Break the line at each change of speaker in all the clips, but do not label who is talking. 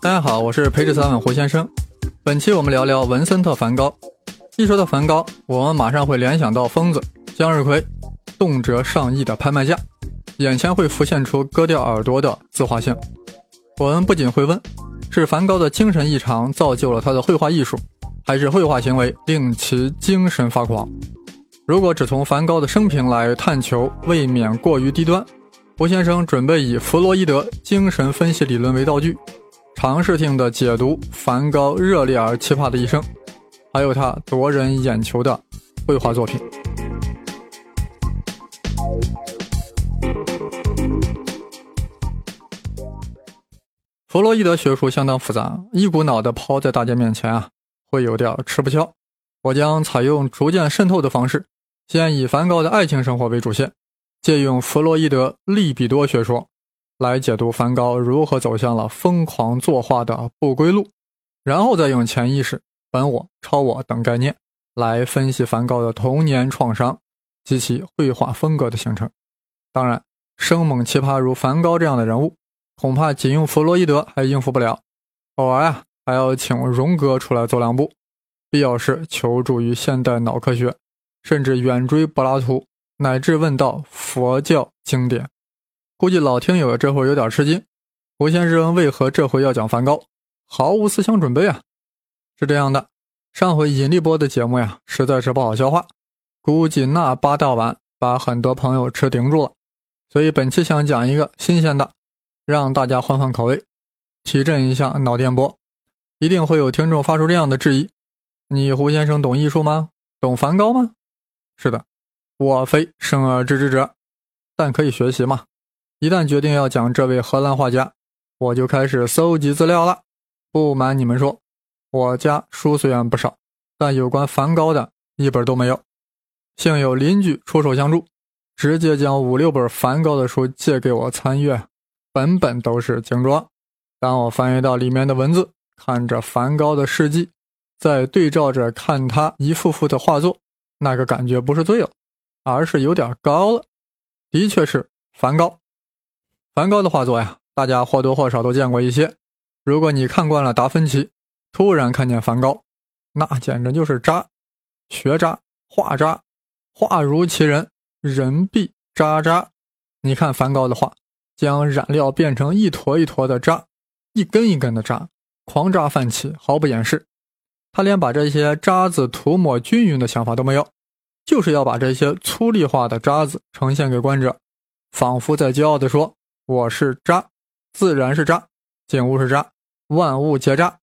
大家好，我是培智三问胡先生。本期我们聊聊文森特·梵高。一说到梵高，我们马上会联想到疯子向日葵，动辄上亿的拍卖价，眼前会浮现出割掉耳朵的自画像。我们不仅会问：是梵高的精神异常造就了他的绘画艺术，还是绘画行为令其精神发狂？如果只从梵高的生平来探求，未免过于低端。胡先生准备以弗洛伊德精神分析理论为道具，尝试性的解读梵高热烈而奇葩的一生，还有他夺人眼球的绘画作品。弗洛伊德学术相当复杂，一股脑的抛在大家面前啊，会有点吃不消。我将采用逐渐渗透的方式，先以梵高的爱情生活为主线。借用弗洛伊德利比多学说来解读梵高如何走向了疯狂作画的不归路，然后再用潜意识、本我、超我等概念来分析梵高的童年创伤及其绘画风格的形成。当然，生猛奇葩如梵高这样的人物，恐怕仅用弗洛伊德还应付不了，偶尔啊还要请荣格出来走两步，必要时求助于现代脑科学，甚至远追柏拉图。乃至问道佛教经典，估计老听友这会有点吃惊。胡先生为何这回要讲梵高？毫无思想准备啊！是这样的，上回引力波的节目呀，实在是不好消化，估计那八大碗把很多朋友吃顶住了。所以本期想讲一个新鲜的，让大家换换口味，提振一下脑电波。一定会有听众发出这样的质疑：你胡先生懂艺术吗？懂梵高吗？是的。我非生而知之者，但可以学习嘛。一旦决定要讲这位荷兰画家，我就开始搜集资料了。不瞒你们说，我家书虽然不少，但有关梵高的一本都没有。幸有邻居出手相助，直接将五六本梵高的书借给我参阅，本本都是精装。当我翻阅到里面的文字，看着梵高的事迹，再对照着看他一幅幅的画作，那个感觉不是醉了。而是有点高了，的确是梵高。梵高的画作呀，大家或多或少都见过一些。如果你看惯了达芬奇，突然看见梵高，那简直就是渣，学渣，画渣，画如其人，人必渣渣。你看梵高的画，将染料变成一坨一坨的渣，一根一根的渣，狂渣泛起，毫不掩饰。他连把这些渣子涂抹均匀的想法都没有。就是要把这些粗粝化的渣子呈现给观者，仿佛在骄傲地说：“我是渣，自然是渣，景物是渣，万物皆渣。”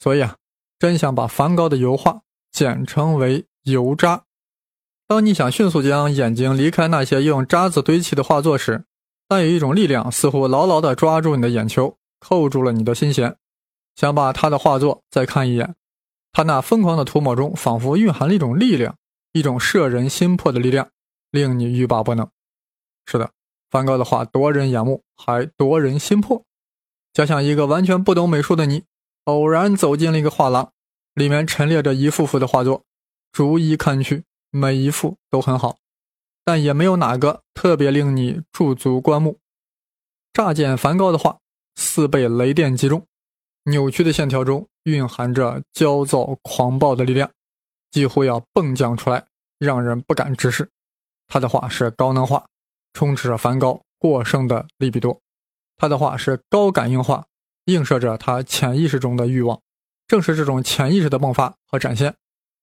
所以啊，真想把梵高的油画简称为“油渣”。当你想迅速将眼睛离开那些用渣子堆砌的画作时，但有一种力量似乎牢牢地抓住你的眼球，扣住了你的心弦。想把他的画作再看一眼，他那疯狂的涂抹中仿佛蕴含了一种力量。一种摄人心魄的力量，令你欲罢不能。是的，梵高的画夺人眼目，还夺人心魄。就像一个完全不懂美术的你，偶然走进了一个画廊，里面陈列着一幅幅的画作，逐一看去，每一幅都很好，但也没有哪个特别令你驻足观目。乍见梵高的画，似被雷电击中，扭曲的线条中蕴含着焦躁狂暴的力量。几乎要迸降出来，让人不敢直视。他的话是高能化，充斥着梵高过剩的利比多；他的话是高感应化，映射着他潜意识中的欲望。正是这种潜意识的迸发和展现，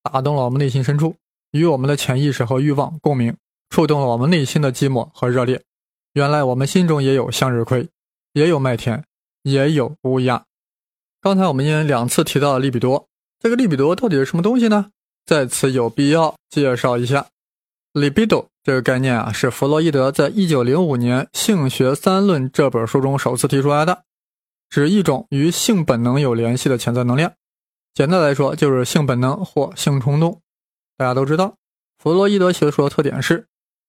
打动了我们内心深处，与我们的潜意识和欲望共鸣，触动了我们内心的寂寞和热烈。原来我们心中也有向日葵，也有麦田，也有乌鸦。刚才我们因两次提到了利比多，这个利比多到底是什么东西呢？在此有必要介绍一下，libido 这个概念啊，是弗洛伊德在一九零五年《性学三论》这本书中首次提出来的，指一种与性本能有联系的潜在能量。简单来说，就是性本能或性冲动。大家都知道，弗洛伊德学说的特点是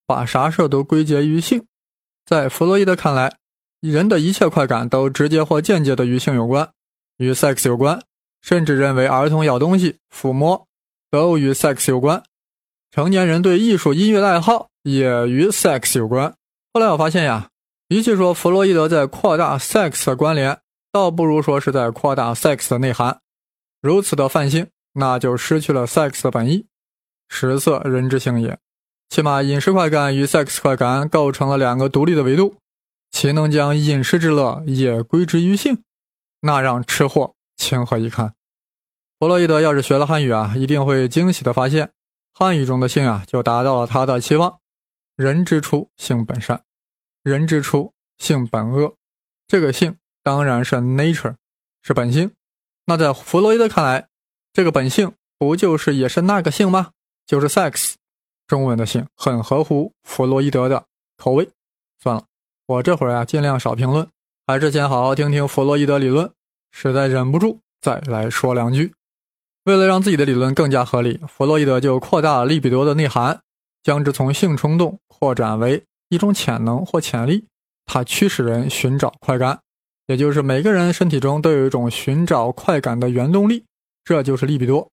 把啥事都归结于性。在弗洛伊德看来，人的一切快感都直接或间接的与性有关，与 sex 有关，甚至认为儿童咬东西、抚摸。都与 sex 有关，成年人对艺术音乐的爱好也与 sex 有关。后来我发现呀，与其说弗洛伊德在扩大 sex 的关联，倒不如说是在扩大 sex 的内涵。如此的泛性，那就失去了 sex 的本意。食色，人之性也。起码饮食快感与 sex 快感构成了两个独立的维度，岂能将饮食之乐也归之于性？那让吃货情何以堪？弗洛伊德要是学了汉语啊，一定会惊喜的发现，汉语中的性啊，就达到了他的期望。人之初，性本善；人之初，性本恶。这个性当然是 nature，是本性。那在弗洛伊德看来，这个本性不就是也是那个性吗？就是 sex。中文的性很合乎弗洛伊德的口味。算了，我这会儿啊尽量少评论，还是先好好听听弗洛伊德理论。实在忍不住再来说两句。为了让自己的理论更加合理，弗洛伊德就扩大了利比多的内涵，将之从性冲动扩展为一种潜能或潜力。它驱使人寻找快感，也就是每个人身体中都有一种寻找快感的原动力，这就是利比多。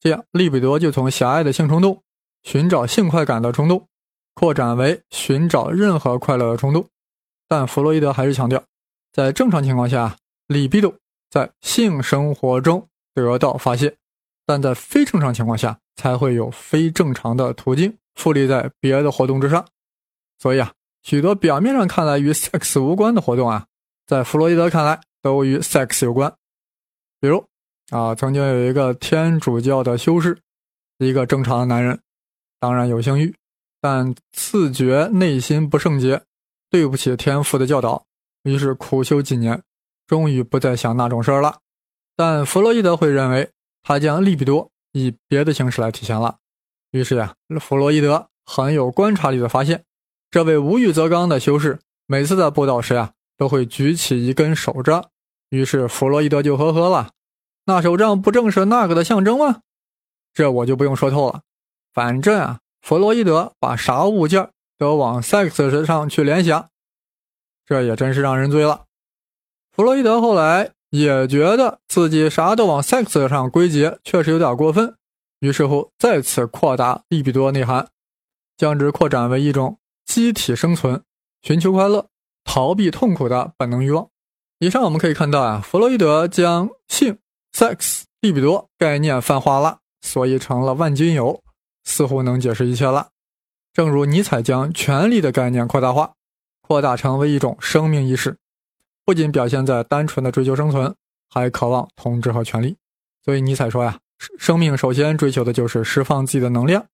这样，利比多就从狭隘的性冲动。寻找性快感的冲动，扩展为寻找任何快乐的冲动。但弗洛伊德还是强调，在正常情况下，里比多在性生活中得到发泄，但在非正常情况下，才会有非正常的途径复利在别的活动之上。所以啊，许多表面上看来与 sex 无关的活动啊，在弗洛伊德看来都与 sex 有关。比如啊，曾经有一个天主教的修士，一个正常的男人。当然有性欲，但自觉内心不圣洁，对不起天父的教导，于是苦修几年，终于不再想那种事儿了。但弗洛伊德会认为，他将利比多以别的形式来体现了。于是呀，弗洛伊德很有观察力的发现，这位无欲则刚的修士每次在布道时呀，都会举起一根手杖。于是弗洛伊德就呵呵了：“那手杖不正是那个的象征吗？”这我就不用说透了。反正啊，弗洛伊德把啥物件都往 sex 上去联想，这也真是让人醉了。弗洛伊德后来也觉得自己啥都往 sex 上归结，确实有点过分，于是乎再次扩大利比多内涵，将之扩展为一种机体生存、寻求快乐、逃避痛苦的本能欲望。以上我们可以看到啊，弗洛伊德将性、sex、利比多概念泛化了，所以成了万金油。似乎能解释一切了。正如尼采将权力的概念扩大化，扩大成为一种生命意识，不仅表现在单纯的追求生存，还渴望统治和权力。所以尼采说呀，生命首先追求的就是释放自己的能量，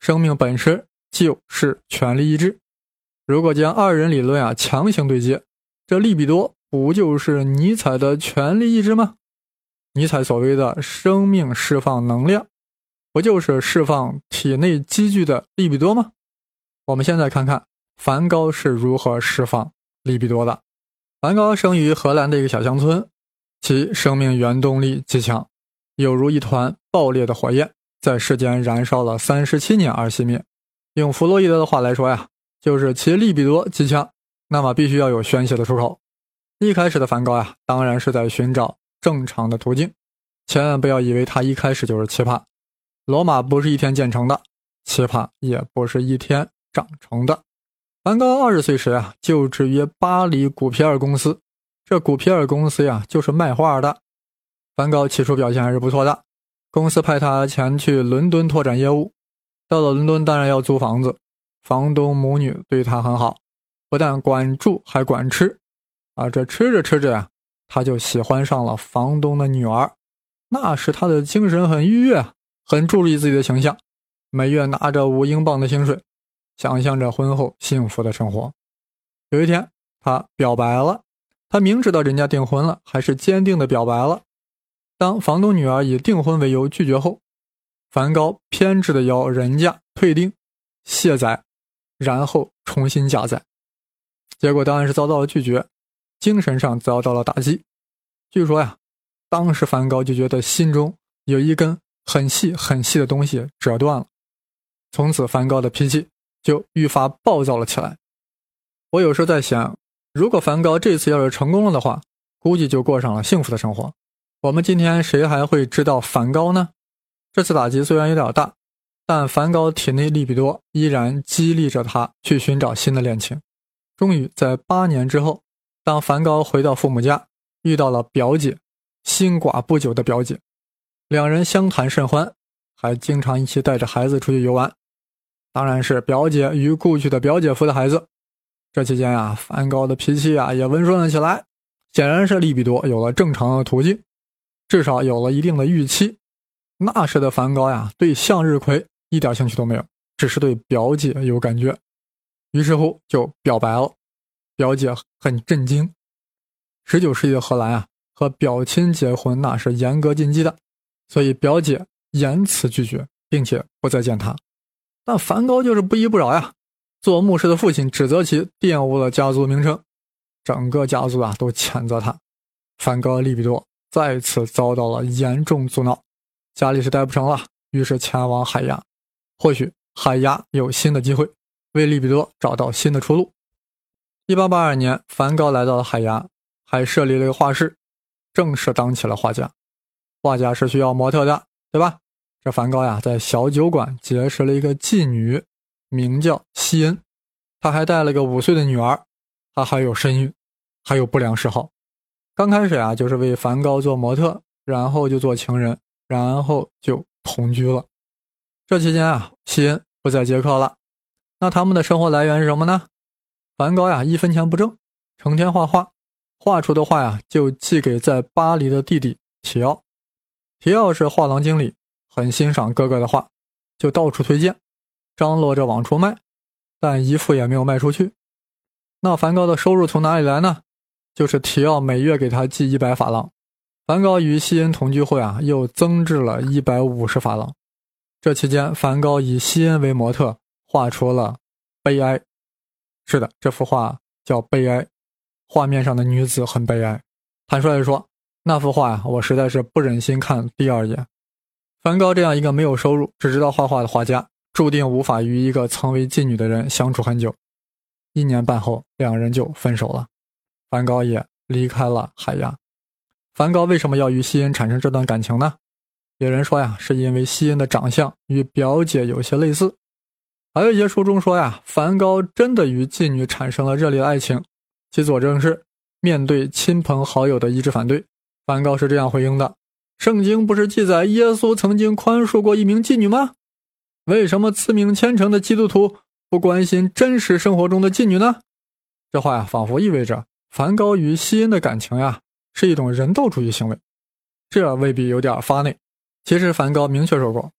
生命本身就是权力意志。如果将二人理论啊强行对接，这利比多不就是尼采的权力意志吗？尼采所谓的生命释放能量。不就是释放体内积聚的利比多吗？我们现在看看梵高是如何释放利比多的。梵高生于荷兰的一个小乡村，其生命原动力极强，有如一团爆裂的火焰，在世间燃烧了三十七年而熄灭。用弗洛伊德的话来说呀，就是其利比多极强，那么必须要有宣泄的出口。一开始的梵高呀，当然是在寻找正常的途径，千万不要以为他一开始就是奇葩。罗马不是一天建成的，奇葩也不是一天长成的。梵高二十岁时啊，就职于巴黎古皮尔公司。这古皮尔公司呀，就是卖画的。梵高起初表现还是不错的，公司派他前去伦敦拓展业务。到了伦敦，当然要租房子，房东母女对他很好，不但管住，还管吃。啊，这吃着吃着呀，他就喜欢上了房东的女儿。那时他的精神很愉悦。很注意自己的形象，每月拿着五英镑的薪水，想象着婚后幸福的生活。有一天，他表白了。他明知道人家订婚了，还是坚定的表白了。当房东女儿以订婚为由拒绝后，梵高偏执的要人家退订、卸载，然后重新加载。结果当然是遭到了拒绝，精神上遭到了打击。据说呀，当时梵高就觉得心中有一根。很细很细的东西折断了，从此梵高的脾气就愈发暴躁了起来。我有时候在想，如果梵高这次要是成功了的话，估计就过上了幸福的生活。我们今天谁还会知道梵高呢？这次打击虽然有点大，但梵高体内利比多依然激励着他去寻找新的恋情。终于在八年之后，当梵高回到父母家，遇到了表姐，新寡不久的表姐，两人相谈甚欢，还经常一起带着孩子出去游玩。当然是表姐与故去的表姐夫的孩子。这期间啊，梵高的脾气啊也温顺了起来，显然是利比多有了正常的途径，至少有了一定的预期。那时的梵高呀，对向日葵一点兴趣都没有，只是对表姐有感觉，于是乎就表白了。表姐很震惊。十九世纪的荷兰啊，和表亲结婚那是严格禁忌的，所以表姐严词拒绝，并且不再见他。但梵高就是不依不饶呀。做牧师的父亲指责其玷污了家族名声，整个家族啊都谴责他。梵高利比多再次遭到了严重阻挠，家里是待不成了，于是前往海牙。或许海牙有新的机会，为利比多找到新的出路。一八八二年，梵高来到了海牙，还设立了一个画室，正式当起了画家。画家是需要模特的，对吧？这梵高呀，在小酒馆结识了一个妓女。名叫西恩，他还带了个五岁的女儿，他还有身孕，还有不良嗜好。刚开始啊，就是为梵高做模特，然后就做情人，然后就同居了。这期间啊，西恩不再接客了。那他们的生活来源是什么呢？梵高呀，一分钱不挣，成天画画，画出的画呀，就寄给在巴黎的弟弟提奥。提奥是画廊经理，很欣赏哥哥的画，就到处推荐。张罗着往出卖，但一幅也没有卖出去。那梵高的收入从哪里来呢？就是提奥每月给他寄一百法郎。梵高与西恩同居后啊，又增至了一百五十法郎。这期间，梵高以西恩为模特，画出了《悲哀》。是的，这幅画叫《悲哀》，画面上的女子很悲哀。坦率地说，那幅画呀，我实在是不忍心看第二眼。梵高这样一个没有收入、只知道画画的画家。注定无法与一个曾为妓女的人相处很久，一年半后，两人就分手了。梵高也离开了海牙。梵高为什么要与西恩产生这段感情呢？有人说呀，是因为西恩的长相与表姐有些类似。还有一些书中说呀，梵高真的与妓女产生了热烈的爱情。其佐证是，面对亲朋好友的一致反对，梵高是这样回应的：“圣经不是记载耶稣曾经宽恕过一名妓女吗？”为什么自命虔诚的基督徒不关心真实生活中的妓女呢？这话呀，仿佛意味着梵高与西恩的感情呀是一种人道主义行为。这未必有点发内。其实梵高明确说过：“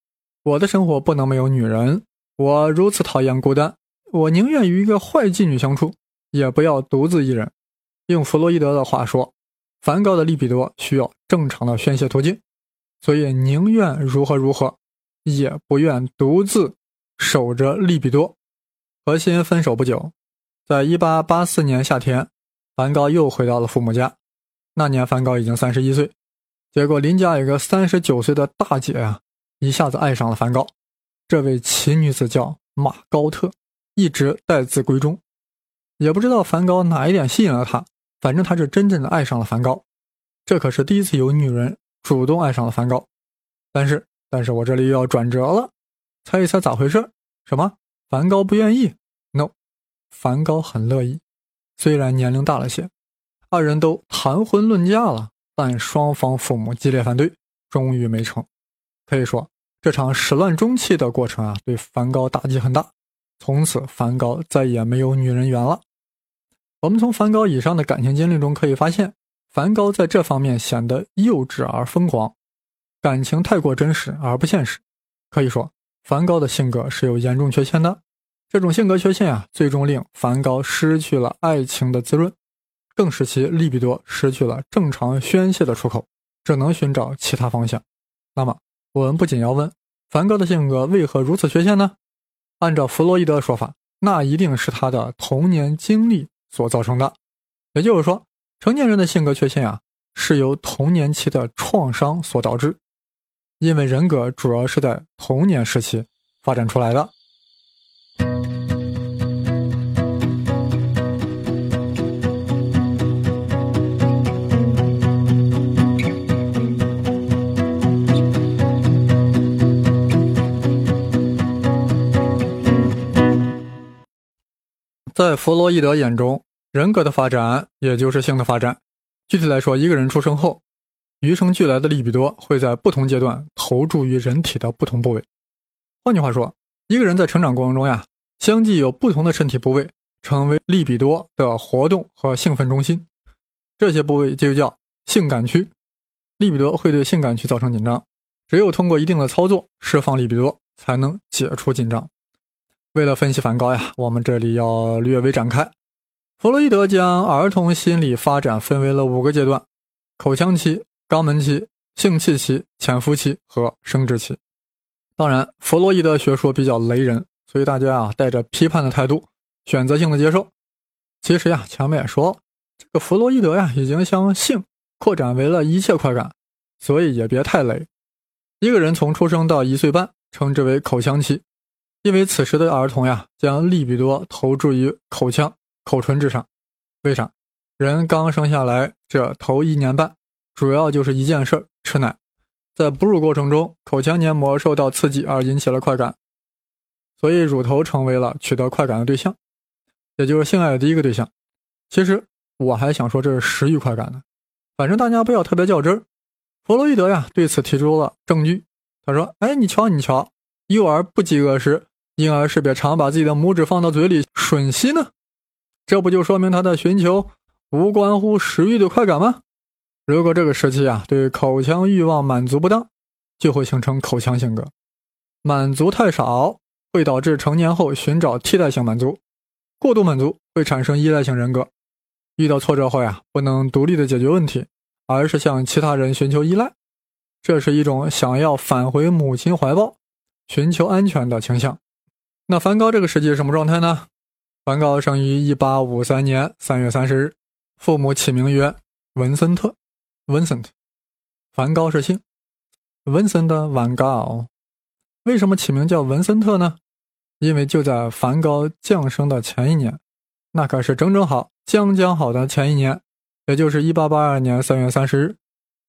我的生活不能没有女人。我如此讨厌孤单，我宁愿与一个坏妓女相处，也不要独自一人。”用弗洛伊德的话说，梵高的利比多需要正常的宣泄途径，所以宁愿如何如何。也不愿独自守着利比多。和西恩分手不久，在一八八四年夏天，梵高又回到了父母家。那年梵高已经三十一岁，结果邻家有个三十九岁的大姐啊，一下子爱上了梵高。这位奇女子叫马高特，一直待字闺中。也不知道梵高哪一点吸引了她，反正她是真正的爱上了梵高。这可是第一次有女人主动爱上了梵高，但是。但是我这里又要转折了，猜一猜咋回事？什么？梵高不愿意？No，梵高很乐意，虽然年龄大了些。二人都谈婚论嫁了，但双方父母激烈反对，终于没成。可以说，这场始乱终弃的过程啊，对梵高打击很大。从此，梵高再也没有女人缘了。我们从梵高以上的感情经历中可以发现，梵高在这方面显得幼稚而疯狂。感情太过真实而不现实，可以说梵高的性格是有严重缺陷的。这种性格缺陷啊，最终令梵高失去了爱情的滋润，更使其利比多失去了正常宣泄的出口，只能寻找其他方向。那么，我们不仅要问梵高的性格为何如此缺陷呢？按照弗洛伊德的说法，那一定是他的童年经历所造成的。也就是说，成年人的性格缺陷啊，是由童年期的创伤所导致。因为人格主要是在童年时期发展出来的。在弗洛伊德眼中，人格的发展也就是性的发展。具体来说，一个人出生后，与生俱来的利比多会在不同阶段投注于人体的不同部位。换句话说，一个人在成长过程中呀，相继有不同的身体部位成为利比多的活动和兴奋中心，这些部位就叫性感区。利比多会对性感区造成紧张，只有通过一定的操作释放利比多，才能解除紧张。为了分析梵高呀，我们这里要略微展开。弗洛伊德将儿童心理发展分为了五个阶段：口腔期、肛门期、性器期、潜伏期和生殖期。当然，弗洛伊德学说比较雷人，所以大家啊带着批判的态度，选择性的接受。其实呀，前面也说了，这个弗洛伊德呀已经将性扩展为了一切快感，所以也别太雷。一个人从出生到一岁半，称之为口腔期，因为此时的儿童呀将利比多投注于口腔、口唇之上。为啥？人刚生下来这头一年半，主要就是一件事儿吃奶。在哺乳过程中，口腔黏膜受到刺激而引起了快感，所以乳头成为了取得快感的对象，也就是性爱的第一个对象。其实我还想说这是食欲快感呢，反正大家不要特别较真儿。弗洛伊德呀对此提出了证据，他说：“哎，你瞧，你瞧，幼儿不饥饿时，婴儿是别常把自己的拇指放到嘴里吮吸呢，这不就说明他在寻求无关乎食欲的快感吗？”如果这个时期啊，对口腔欲望满足不当，就会形成口腔性格；满足太少，会导致成年后寻找替代性满足；过度满足会产生依赖性人格。遇到挫折后呀，不能独立的解决问题，而是向其他人寻求依赖，这是一种想要返回母亲怀抱、寻求安全的倾向。那梵高这个时期是什么状态呢？梵高生于1853年3月30日，父母起名曰文森特。Vincent，梵高是姓，Vincent van Gogh。为什么起名叫文森特呢？因为就在梵高降生的前一年，那可是整整好、将将好的前一年，也就是1882年3月30日，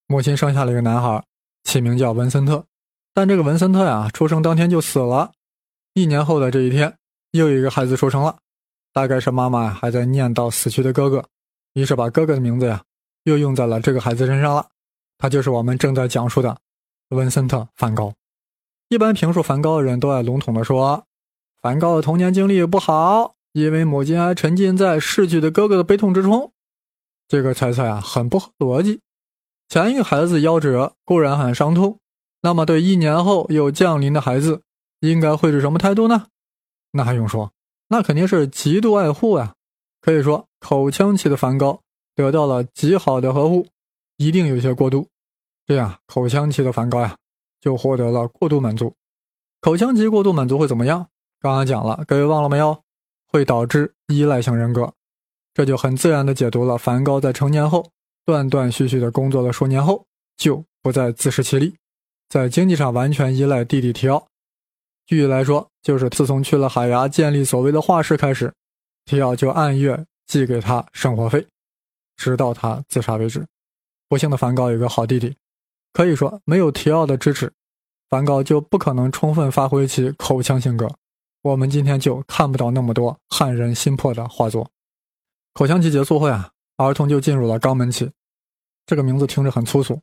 母亲生下了一个男孩，起名叫文森特。但这个文森特呀，出生当天就死了。一年后的这一天，又一个孩子出生了，大概是妈妈还在念叨死去的哥哥，于是把哥哥的名字呀。又用在了这个孩子身上了，他就是我们正在讲述的文森特·梵高。一般评述梵高的人都爱笼统的说，梵高的童年经历不好，因为母亲还沉浸在逝去的哥哥的悲痛之中。这个猜测呀，很不合逻辑。前一个孩子夭折固然很伤痛，那么对一年后又降临的孩子，应该会是什么态度呢？那还用说，那肯定是极度爱护呀。可以说，口腔期的梵高。得到了极好的呵护，一定有些过度，这样口腔期的梵高呀，就获得了过度满足。口腔期过度满足会怎么样？刚刚讲了，各位忘了没有？会导致依赖性人格，这就很自然的解读了。梵高在成年后断断续续的工作了数年后，就不再自食其力，在经济上完全依赖弟弟提奥。具体来说，就是自从去了海牙建立所谓的画室开始，提奥就按月寄给他生活费。直到他自杀为止。不幸的梵高有个好弟弟，可以说没有提奥的支持，梵高就不可能充分发挥其口腔性格。我们今天就看不到那么多撼人心魄的画作。口腔期结束后呀，儿童就进入了肛门期。这个名字听着很粗俗，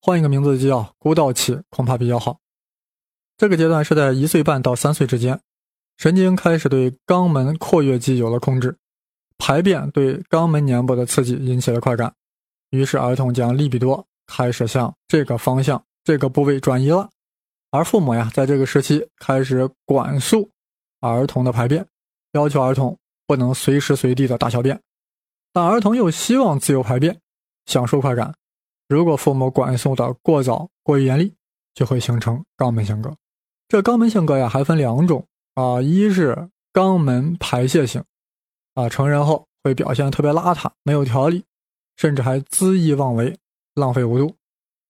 换一个名字就叫孤道期，恐怕比较好。这个阶段是在一岁半到三岁之间，神经开始对肛门括约肌有了控制。排便对肛门黏膜的刺激引起了快感，于是儿童将利比多开始向这个方向、这个部位转移了。而父母呀，在这个时期开始管束儿童的排便，要求儿童不能随时随地的大小便。但儿童又希望自由排便，享受快感。如果父母管束的过早、过于严厉，就会形成肛门性格。这肛门性格呀，还分两种啊，一是肛门排泄型。啊，成人后会表现特别邋遢，没有条理，甚至还恣意妄为，浪费无度。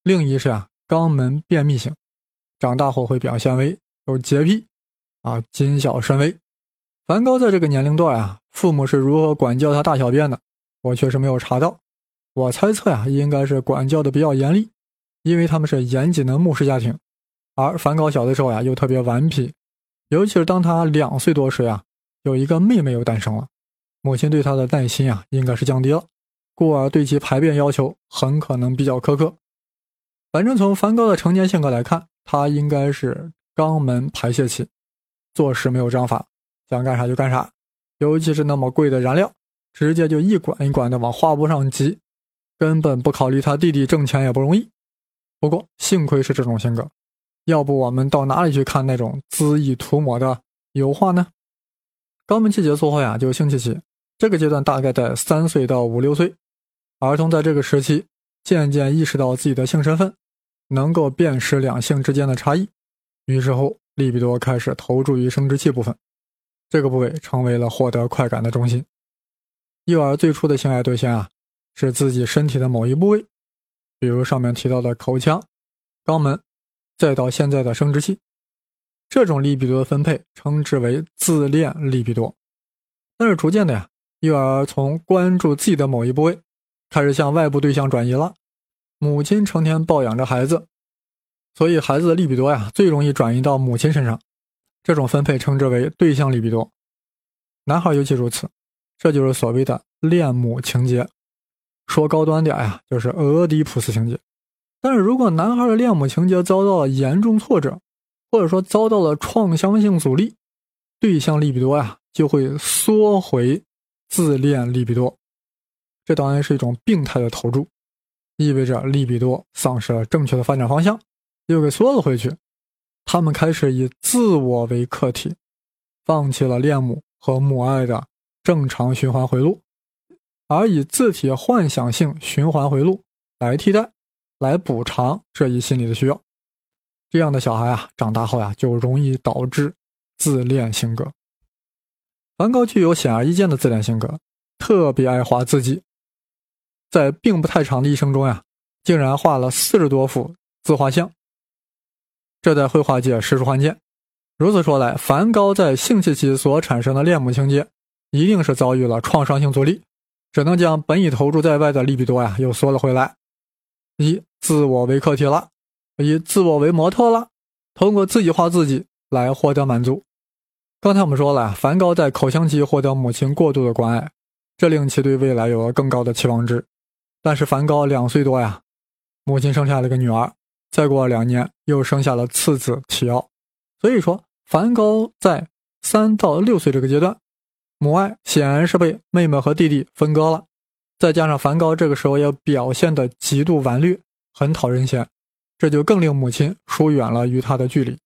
另一是啊，肛门便秘型，长大后会表现为有洁癖，啊，谨小慎微。梵高在这个年龄段啊，父母是如何管教他大小便的？我确实没有查到。我猜测呀，应该是管教的比较严厉，因为他们是严谨的牧师家庭。而梵高小的时候呀，又特别顽皮，尤其是当他两岁多时啊，有一个妹妹又诞生了。母亲对他的耐心啊，应该是降低了，故而对其排便要求很可能比较苛刻。反正从梵高的成年性格来看，他应该是肛门排泄期，做事没有章法，想干啥就干啥，尤其是那么贵的燃料，直接就一管一管的往画布上挤，根本不考虑他弟弟挣钱也不容易。不过幸亏是这种性格，要不我们到哪里去看那种恣意涂抹的油画呢？肛门期结束后呀，就性器期，这个阶段大概在三岁到五六岁，儿童在这个时期渐渐意识到自己的性身份。能够辨识两性之间的差异，于是后利比多开始投注于生殖器部分，这个部位成为了获得快感的中心。幼儿最初的性爱对象啊，是自己身体的某一部位，比如上面提到的口腔、肛门，再到现在的生殖器。这种利比多的分配称之为自恋利比多。但是逐渐的呀，幼儿从关注自己的某一部位，开始向外部对象转移了。母亲成天抱养着孩子，所以孩子的利比多呀最容易转移到母亲身上。这种分配称之为对象利比多。男孩尤其如此，这就是所谓的恋母情节。说高端点呀，就是俄狄浦斯情节。但是如果男孩的恋母情节遭到了严重挫折，或者说遭到了创伤性阻力，对象利比多呀就会缩回自恋利比多。这当然是一种病态的投注。意味着利比多丧失了正确的发展方向，又给缩了回去。他们开始以自我为客体，放弃了恋母和母爱的正常循环回路，而以自体幻想性循环回路来替代，来补偿这一心理的需要。这样的小孩啊，长大后呀，就容易导致自恋性格。梵高具有显而易见的自恋性格，特别爱画自己。在并不太长的一生中呀，竟然画了四十多幅自画像，这在绘画界实属罕见。如此说来，梵高在性器期所产生的恋母情节，一定是遭遇了创伤性阻力，只能将本已投注在外的利比多呀又缩了回来，以自我为客体了，以自我为模特了，通过自己画自己来获得满足。刚才我们说了，梵高在口腔期获得母亲过度的关爱，这令其对未来有了更高的期望值。但是梵高两岁多呀，母亲生下了个女儿，再过两年又生下了次子提奥，所以说梵高在三到六岁这个阶段，母爱显然是被妹妹和弟弟分割了，再加上梵高这个时候也表现的极度顽劣，很讨人嫌，这就更令母亲疏远了与他的距离。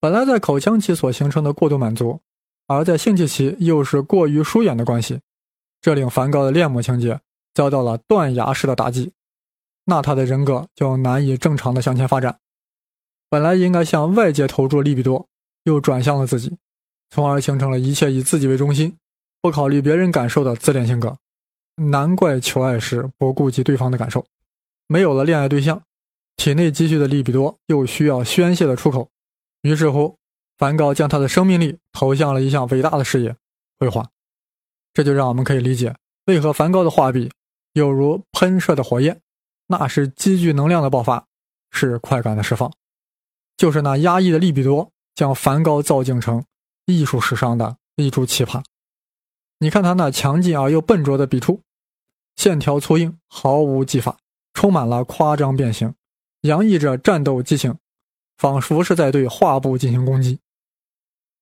本来在口腔期所形成的过度满足，而在性器期又是过于疏远的关系，这令梵高的恋母情节。遭到了断崖式的打击，那他的人格就难以正常的向前发展。本来应该向外界投注利比多，又转向了自己，从而形成了一切以自己为中心，不考虑别人感受的自恋性格。难怪求爱时不顾及对方的感受。没有了恋爱对象，体内积蓄的利比多又需要宣泄的出口。于是乎，梵高将他的生命力投向了一项伟大的事业——绘画。这就让我们可以理解为何梵高的画笔。有如喷射的火焰，那是积聚能量的爆发，是快感的释放。就是那压抑的利比多，将梵高造境成艺术史上的一株奇葩。你看他那强劲而又笨拙的笔触，线条粗硬，毫无技法，充满了夸张变形，洋溢着战斗激情，仿佛是在对画布进行攻击。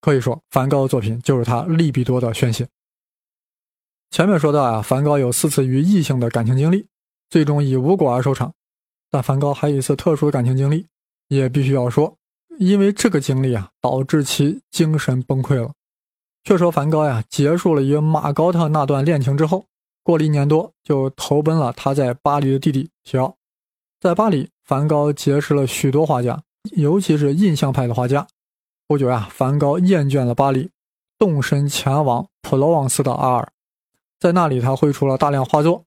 可以说，梵高的作品就是他利比多的宣泄。前面说到啊，梵高有四次与异性的感情经历，最终以无果而收场。但梵高还有一次特殊感情经历，也必须要说，因为这个经历啊，导致其精神崩溃了。却说梵高呀，结束了与马高特那段恋情之后，过了一年多，就投奔了他在巴黎的弟弟提奥。在巴黎，梵高结识了许多画家，尤其是印象派的画家。不久呀，梵高厌倦了巴黎，动身前往普罗旺斯的阿尔。在那里，他绘出了大量画作，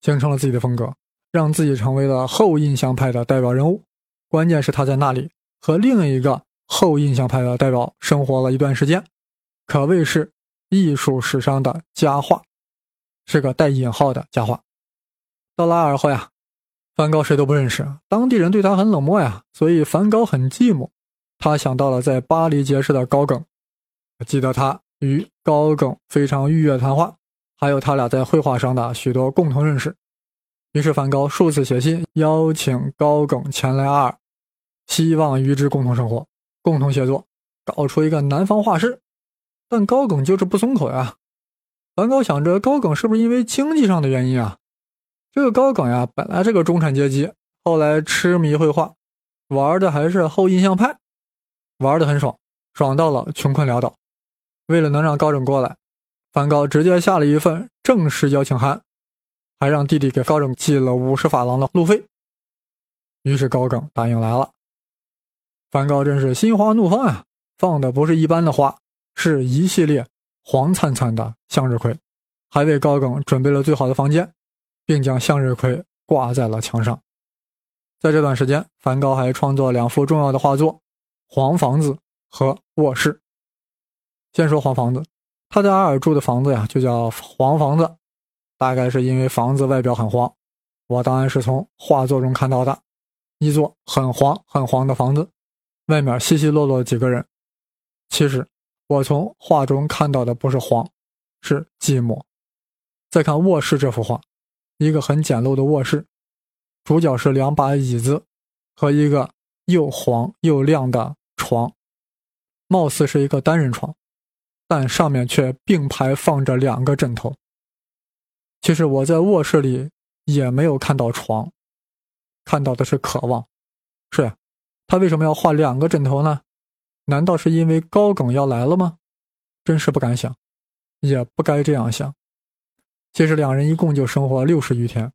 形成了自己的风格，让自己成为了后印象派的代表人物。关键是他在那里和另一个后印象派的代表生活了一段时间，可谓是艺术史上的佳话，是个带引号的假话。到了阿尔后呀，梵高谁都不认识，当地人对他很冷漠呀，所以梵高很寂寞。他想到了在巴黎结识的高更，记得他与高更非常愉悦谈话。还有他俩在绘画上的许多共同认识。于是梵高数次写信邀请高更前来阿尔，希望与之共同生活、共同写作，搞出一个南方画室。但高更就是不松口呀。梵高想着，高更是不是因为经济上的原因啊？这个高更呀，本来是个中产阶级，后来痴迷绘画，玩的还是后印象派，玩的很爽，爽到了穷困潦倒。为了能让高整过来，梵高直接下了一份正式邀请函。还让弟弟给高更寄了五十法郎的路费，于是高更答应来了。梵高真是心花怒放啊！放的不是一般的花，是一系列黄灿灿的向日葵，还为高更准备了最好的房间，并将向日葵挂在了墙上。在这段时间，梵高还创作两幅重要的画作《黄房子》和《卧室》。先说黄房子，他在阿尔住的房子呀，就叫黄房子。大概是因为房子外表很黄，我当然是从画作中看到的，一座很黄很黄的房子，外面稀稀落落几个人。其实我从画中看到的不是黄，是寂寞。再看卧室这幅画，一个很简陋的卧室，主角是两把椅子和一个又黄又亮的床，貌似是一个单人床，但上面却并排放着两个枕头。其实我在卧室里也没有看到床，看到的是渴望。是呀，他为什么要画两个枕头呢？难道是因为高梗要来了吗？真是不敢想，也不该这样想。其实两人一共就生活六十余天，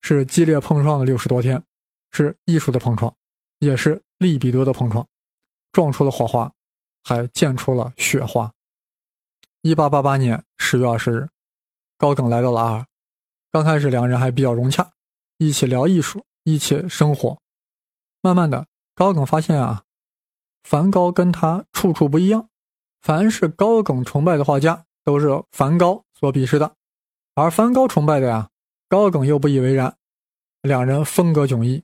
是激烈碰撞的六十多天，是艺术的碰撞，也是利比多的碰撞，撞出了火花，还溅出了雪花。一八八八年十月二十日，高梗来到了阿尔。刚开始两人还比较融洽，一起聊艺术，一起生活。慢慢的，高更发现啊，梵高跟他处处不一样。凡是高更崇拜的画家，都是梵高所鄙视的；而梵高崇拜的呀，高更又不以为然。两人风格迥异。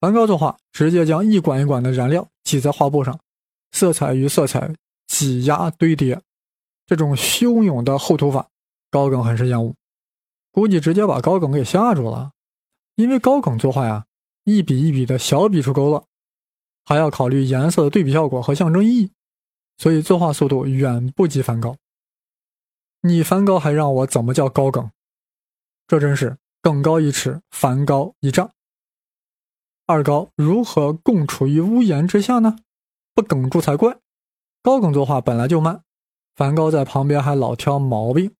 梵高作画直接将一管一管的染料挤在画布上，色彩与色彩挤压堆叠，这种汹涌的厚涂法，高更很是厌恶。估计直接把高耿给吓住了，因为高耿作画呀，一笔一笔的小笔触勾勒，还要考虑颜色的对比效果和象征意义，所以作画速度远不及梵高。你梵高还让我怎么叫高梗？这真是更高一尺，梵高一丈。二高如何共处于屋檐之下呢？不梗住才怪。高梗作画本来就慢，梵高在旁边还老挑毛病。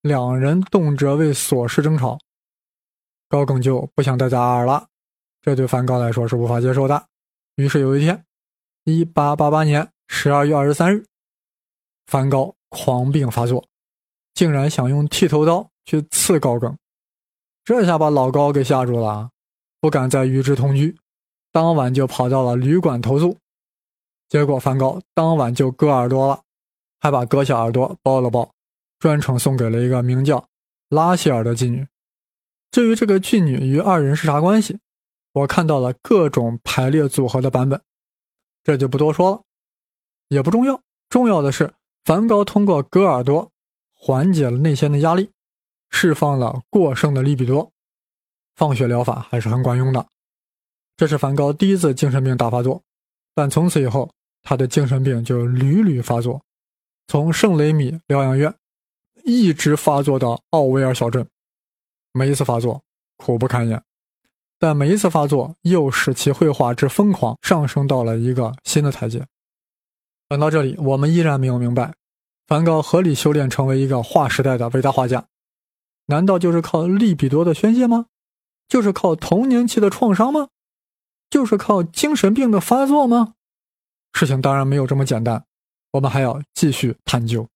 两人动辄为琐事争吵，高梗就不想待在阿尔了，这对梵高来说是无法接受的。于是有一天，一八八八年十二月二十三日，梵高狂病发作，竟然想用剃头刀去刺高更，这下把老高给吓住了，不敢再与之同居，当晚就跑到了旅馆投诉。结果梵高当晚就割耳朵了，还把割下耳朵包了包。专程送给了一个名叫拉希尔的妓女。至于这个妓女与二人是啥关系，我看到了各种排列组合的版本，这就不多说了，也不重要。重要的是，梵高通过割耳朵缓解了内心的压力，释放了过剩的利比多，放血疗法还是很管用的。这是梵高第一次精神病大发作，但从此以后，他的精神病就屡屡发作，从圣雷米疗养院。一直发作到奥维尔小镇，每一次发作苦不堪言，但每一次发作又使其绘画之疯狂上升到了一个新的台阶。讲到这里，我们依然没有明白，梵高合理修炼成为一个划时代的伟大画家，难道就是靠利比多的宣泄吗？就是靠童年期的创伤吗？就是靠精神病的发作吗？事情当然没有这么简单，我们还要继续探究。